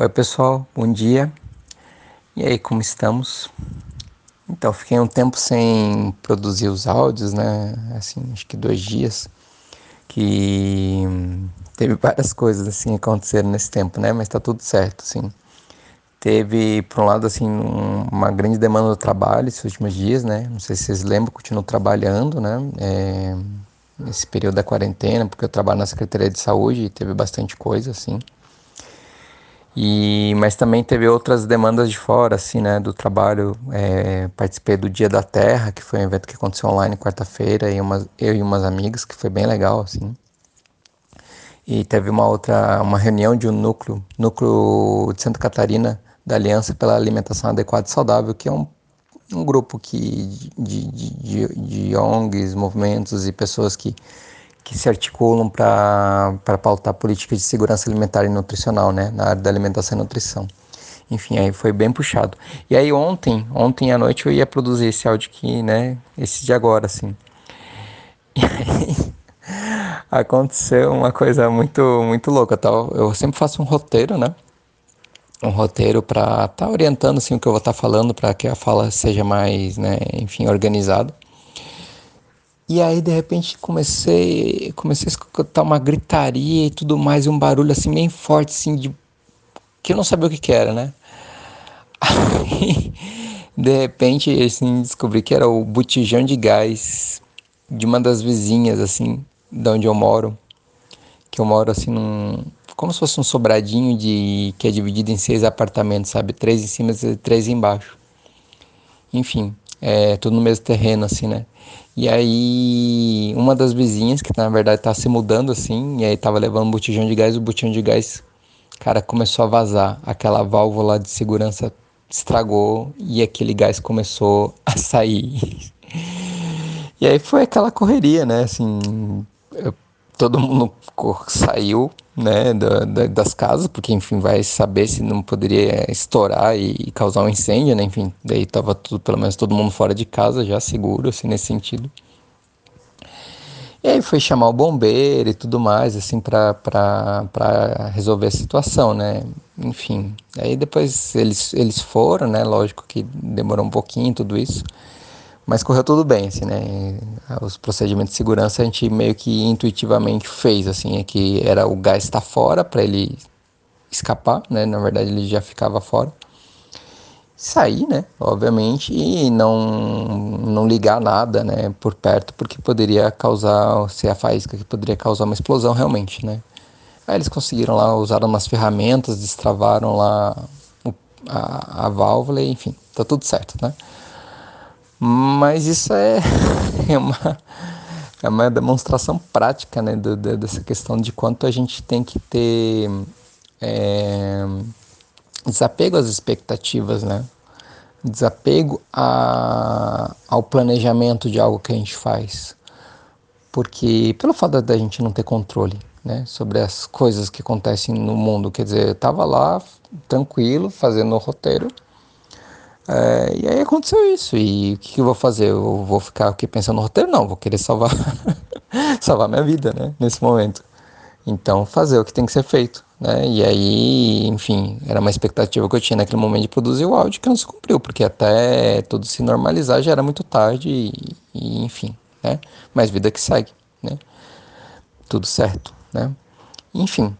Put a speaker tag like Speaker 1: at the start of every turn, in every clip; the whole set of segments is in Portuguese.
Speaker 1: Oi pessoal, bom dia. E aí, como estamos? Então, fiquei um tempo sem produzir os áudios, né? Assim, acho que dois dias. Que teve várias coisas assim aconteceram nesse tempo, né? Mas tá tudo certo, assim. Teve, por um lado, assim, um, uma grande demanda do trabalho esses últimos dias, né? Não sei se vocês lembram, continuo trabalhando, né? É, nesse período da quarentena, porque eu trabalho na Secretaria de Saúde e teve bastante coisa, assim. E, mas também teve outras demandas de fora, assim, né, do trabalho. É, participei do Dia da Terra, que foi um evento que aconteceu online quarta-feira, e uma, eu e umas amigas, que foi bem legal, assim. E teve uma outra, uma reunião de um núcleo, núcleo de Santa Catarina, da Aliança pela Alimentação Adequada e Saudável, que é um, um grupo que, de, de, de, de ONGs, movimentos e pessoas que que se articulam para pautar políticas de segurança alimentar e nutricional, né, na área da alimentação e nutrição. Enfim, aí foi bem puxado. E aí ontem, ontem à noite eu ia produzir esse áudio aqui, né, esse de agora, assim. E aí aconteceu uma coisa muito, muito louca, tá? Eu sempre faço um roteiro, né, um roteiro para estar tá orientando, assim, o que eu vou estar tá falando, para que a fala seja mais, né, enfim, organizada. E aí, de repente, comecei, comecei a escutar uma gritaria e tudo mais, e um barulho assim, bem forte, assim, de... que eu não sabia o que, que era, né? Aí, de repente, assim, descobri que era o botijão de gás de uma das vizinhas, assim, de onde eu moro. Que eu moro, assim, num... como se fosse um sobradinho de que é dividido em seis apartamentos, sabe? Três em cima e três embaixo. Enfim, é tudo no mesmo terreno, assim, né? E aí, uma das vizinhas, que na verdade tá se mudando assim, e aí tava levando um botijão de gás, o botijão de gás, cara, começou a vazar. Aquela válvula de segurança estragou e aquele gás começou a sair. e aí foi aquela correria, né? Assim, eu, todo mundo saiu, né, da, da, das casas, porque enfim vai saber se não poderia estourar e, e, causar um incêndio, né, enfim, daí tava tudo, pelo menos todo mundo fora de casa já seguro, assim, nesse sentido. E aí foi chamar o bombeiro e tudo mais, assim, para resolver a situação, né, enfim. Aí depois eles, eles foram, né, lógico que demorou um pouquinho tudo isso, mas correu tudo bem, assim, né? Os procedimentos de segurança a gente meio que intuitivamente fez, assim, é que era o gás estar tá fora para ele escapar, né? Na verdade ele já ficava fora. Sair, né? Obviamente, e não, não ligar nada, né? Por perto, porque poderia causar, ser a faísca que poderia causar uma explosão realmente, né? Aí eles conseguiram lá, usaram umas ferramentas, destravaram lá a, a válvula, enfim, tá tudo certo, né? Mas isso é, é, uma, é uma demonstração prática né, do, do, dessa questão de quanto a gente tem que ter é, desapego às expectativas, né? desapego a, ao planejamento de algo que a gente faz. Porque, pelo fato da gente não ter controle né, sobre as coisas que acontecem no mundo, quer dizer, eu estava lá tranquilo, fazendo o roteiro é, e aí aconteceu isso. E o que, que, eu vou fazer? Eu vou ficar aqui pensando no roteiro? Não, vou querer salvar, salvar minha vida, né? Nesse momento. Então, fazer o que tem que ser feito, né? E aí, enfim, era uma expectativa que eu tinha naquele momento de produzir o áudio que não se cumpriu, porque até tudo se normalizar já era muito tarde e, e enfim, né? Mas vida que segue, né? Tudo certo, né? Enfim,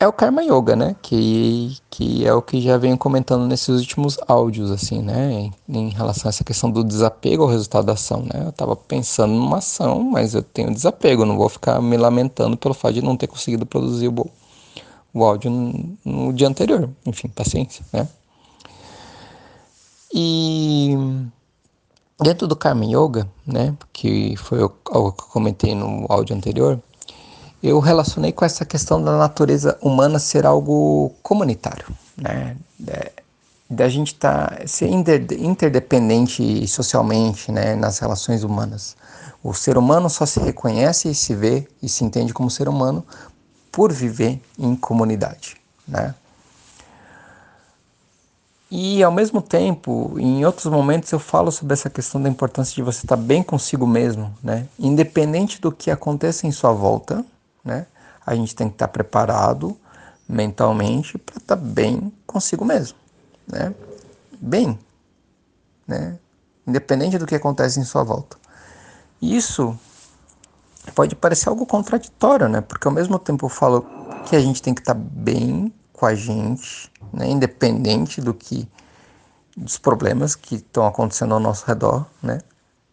Speaker 1: é o Karma Yoga, né? Que, que é o que já venho comentando nesses últimos áudios, assim, né? Em, relação a essa questão do desapego ao resultado da ação, né? Eu tava pensando numa ação, mas eu tenho desapego, não vou ficar me lamentando pelo fato de não ter conseguido produzir o, o áudio no, no dia anterior. Enfim, paciência, né? E dentro do Karma Yoga, né? Que foi o, o que eu comentei no áudio anterior eu relacionei com essa questão da natureza humana ser algo comunitário, né? Da gente tá, ser interdependente socialmente né, nas relações humanas. O ser humano só se reconhece e se vê e se entende como ser humano por viver em comunidade. Né? E ao mesmo tempo, em outros momentos eu falo sobre essa questão da importância de você estar bem consigo mesmo, né? independente do que aconteça em sua volta, né? A gente tem que estar preparado mentalmente para estar tá bem consigo mesmo, né? Bem, né? Independente do que acontece em sua volta. Isso pode parecer algo contraditório, né? Porque ao mesmo tempo eu falo que a gente tem que estar tá bem com a gente, né? Independente do que dos problemas que estão acontecendo ao nosso redor, né?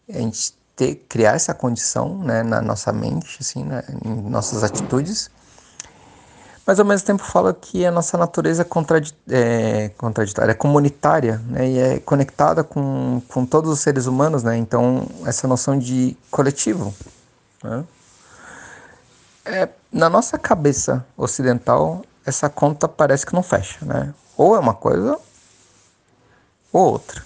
Speaker 1: A gente ter, criar essa condição, né, na nossa mente, assim, né, em nossas atitudes mas ao mesmo tempo fala que a nossa natureza é, é contraditória, é comunitária, né, e é conectada com, com todos os seres humanos, né, então essa noção de coletivo. Né, é, na nossa cabeça ocidental, essa conta parece que não fecha, né, ou é uma coisa ou outra.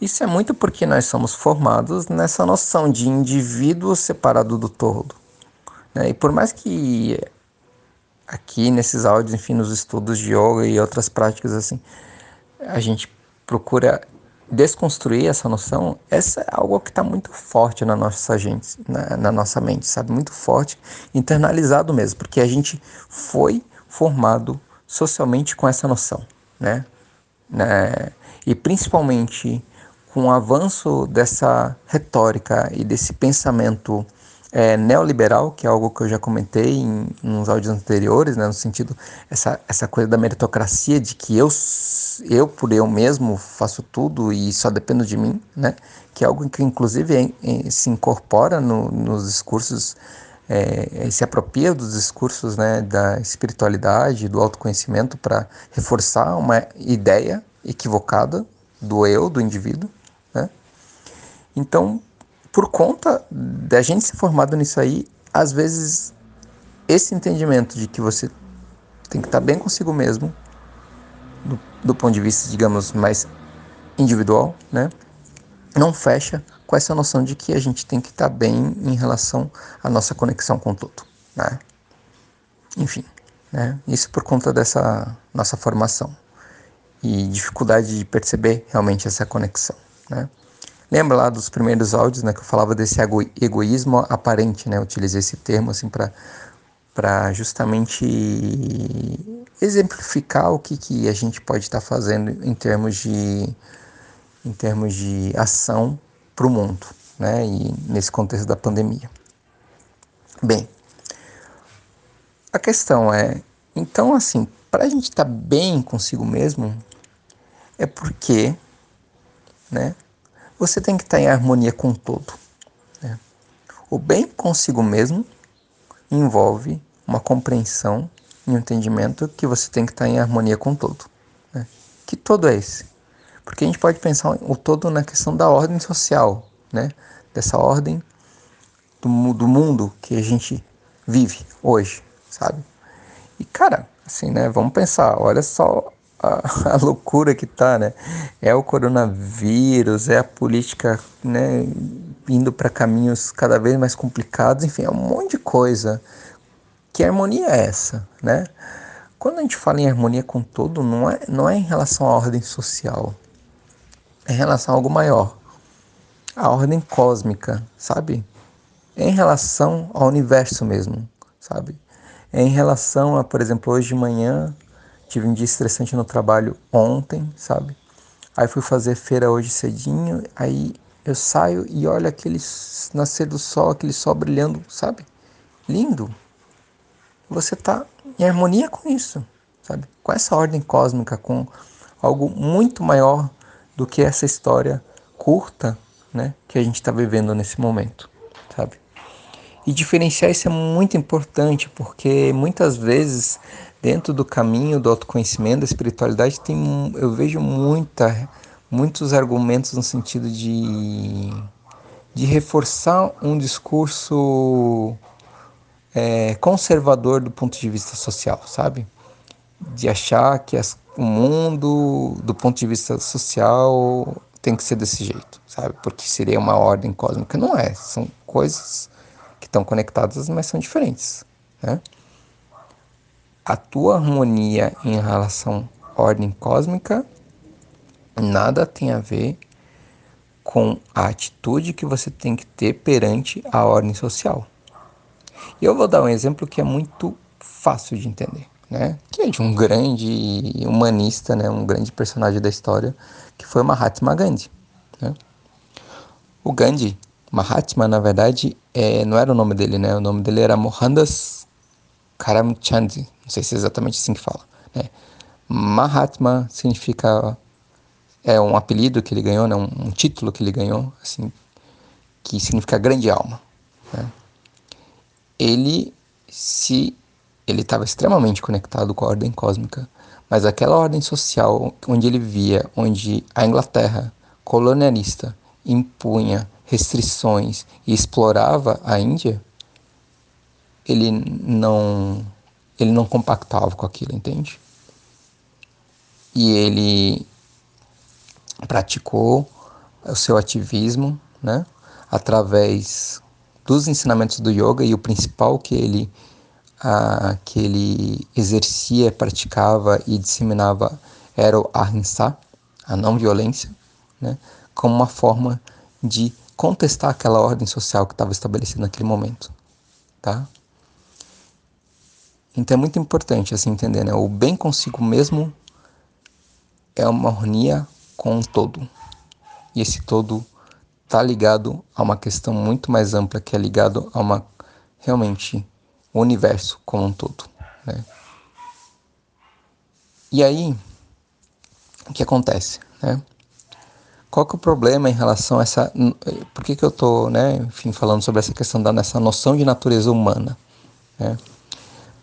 Speaker 1: Isso é muito porque nós somos formados nessa noção de indivíduo separado do todo. Né? E por mais que aqui nesses áudios, enfim, nos estudos de yoga e outras práticas assim, a gente procura desconstruir essa noção, essa é algo que está muito forte na nossa gente, na, na, nossa mente, sabe? Muito forte, internalizado mesmo, porque a gente foi formado socialmente com essa noção, né? né? E principalmente com o avanço dessa retórica e desse pensamento é, neoliberal, que é algo que eu já comentei em, em uns áudios anteriores, né, no sentido essa, essa coisa da meritocracia de que eu eu por eu mesmo faço tudo e só dependo de mim, né, que é algo que inclusive é, é, se incorpora no, nos discursos é, se apropria dos discursos né, da espiritualidade, do autoconhecimento para reforçar uma ideia equivocada do eu, do indivíduo. Né? Então, por conta da gente ser formado nisso aí, às vezes esse entendimento de que você tem que estar bem consigo mesmo, do, do ponto de vista, digamos, mais individual, né? Não fecha com essa noção de que a gente tem que estar bem em relação à nossa conexão com tudo, né? Enfim, né? Isso por conta dessa nossa formação e dificuldade de perceber realmente essa conexão, né? Lembra lá dos primeiros áudios, né, que eu falava desse egoísmo aparente, né? Utilizei esse termo assim para para justamente exemplificar o que, que a gente pode estar tá fazendo em termos de em termos de ação para o mundo, né? E nesse contexto da pandemia. Bem, a questão é, então assim, para a gente estar tá bem consigo mesmo, é porque, né? você tem que estar em harmonia com todo. Né? O bem consigo mesmo envolve uma compreensão e um entendimento que você tem que estar em harmonia com todo. Né? Que todo é esse? Porque a gente pode pensar o todo na questão da ordem social, né? dessa ordem do, do mundo que a gente vive hoje, sabe? E cara, assim, né? Vamos pensar, olha só a, a, loucura que tá, né? É o coronavírus, é a política, né, indo para caminhos cada vez mais complicados, enfim, é um monte de coisa. Que harmonia é essa, né? Quando a gente fala em harmonia com todo, não é, não é em relação à ordem social, é em relação a algo maior, a ordem cósmica, sabe? É em relação ao universo mesmo, sabe? É em relação a, por exemplo, hoje de manhã Tive um dia estressante no trabalho ontem, sabe? Aí fui fazer feira hoje cedinho, aí eu saio e olho aquele nascer do sol, aquele sol brilhando, sabe? Lindo. Você tá em harmonia com isso, sabe? Com essa ordem cósmica, com algo muito maior do que essa história curta, né, que a gente está vivendo nesse momento, sabe? E diferenciar isso é muito importante, porque muitas vezes dentro do caminho do autoconhecimento, da espiritualidade, tem, eu vejo muita, muitos argumentos no sentido de, de reforçar um discurso é, conservador do ponto de vista social, sabe? De achar que as, o mundo, do ponto de vista social, tem que ser desse jeito, sabe? Porque seria uma ordem cósmica. Não é, são coisas que estão conectadas, mas são diferentes, né? A tua harmonia em relação à ordem cósmica nada tem a ver com a atitude que você tem que ter perante a ordem social. E eu vou dar um exemplo que é muito fácil de entender, né? Que é de um grande humanista, né? Um grande personagem da história, que foi Mahatma Gandhi, né? O Gandhi, Mahatma, na verdade, é, não era o nome dele, né? O nome dele era Mohandas Karamchand, não sei se é exatamente assim que fala, né? Mahatma significa é um apelido que ele ganhou, né? um, um título que ele ganhou, assim, que significa grande alma. Né? Ele se ele estava extremamente conectado com a ordem cósmica, mas aquela ordem social onde ele via, onde a Inglaterra colonialista impunha restrições e explorava a Índia, ele não ele não compactava com aquilo, entende? E ele praticou o seu ativismo, né, através dos ensinamentos do yoga e o principal que ele que ele exercia, praticava e disseminava era o ahimsa, a não violência, né, como uma forma de contestar aquela ordem social que estava estabelecida naquele momento, tá? Então é muito importante assim entender, né? O bem consigo mesmo é uma harmonia com um todo. E esse todo está ligado a uma questão muito mais ampla, que é ligado a uma realmente o universo como um todo. Né? E aí, o que acontece? Né? Qual que é o problema em relação a essa... Por que, que eu estou, né, enfim, falando sobre essa questão da nessa noção de natureza humana? Né?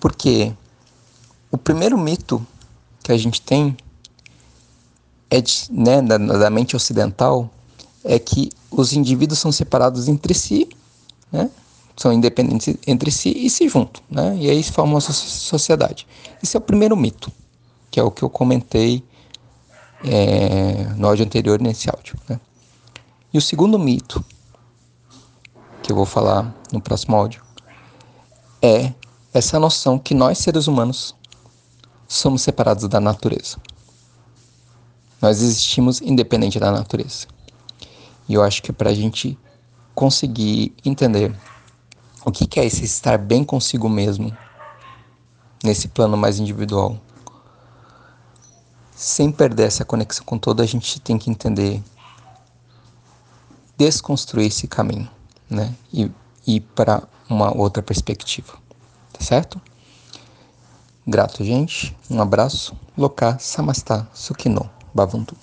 Speaker 1: Porque o primeiro mito que a gente tem é de, né, da, da, mente ocidental é que os indivíduos são separados entre si, né, são independentes entre si e se juntam, né, e aí se forma uma sociedade. Esse é o primeiro mito, que é o que eu comentei é, no áudio anterior nesse áudio. Né. E o segundo mito, que eu vou falar no próximo áudio, é essa noção que nós seres humanos somos separados da natureza. Nós existimos independente da natureza. E eu acho que para a gente conseguir entender o que é esse estar bem consigo mesmo, nesse plano mais individual, sem perder essa conexão com todo, a gente tem que entender, desconstruir esse caminho, né? E ir para uma outra perspectiva, certo? Grato, gente. Um abraço. Loka Samastha Sukhino. Bavuntu.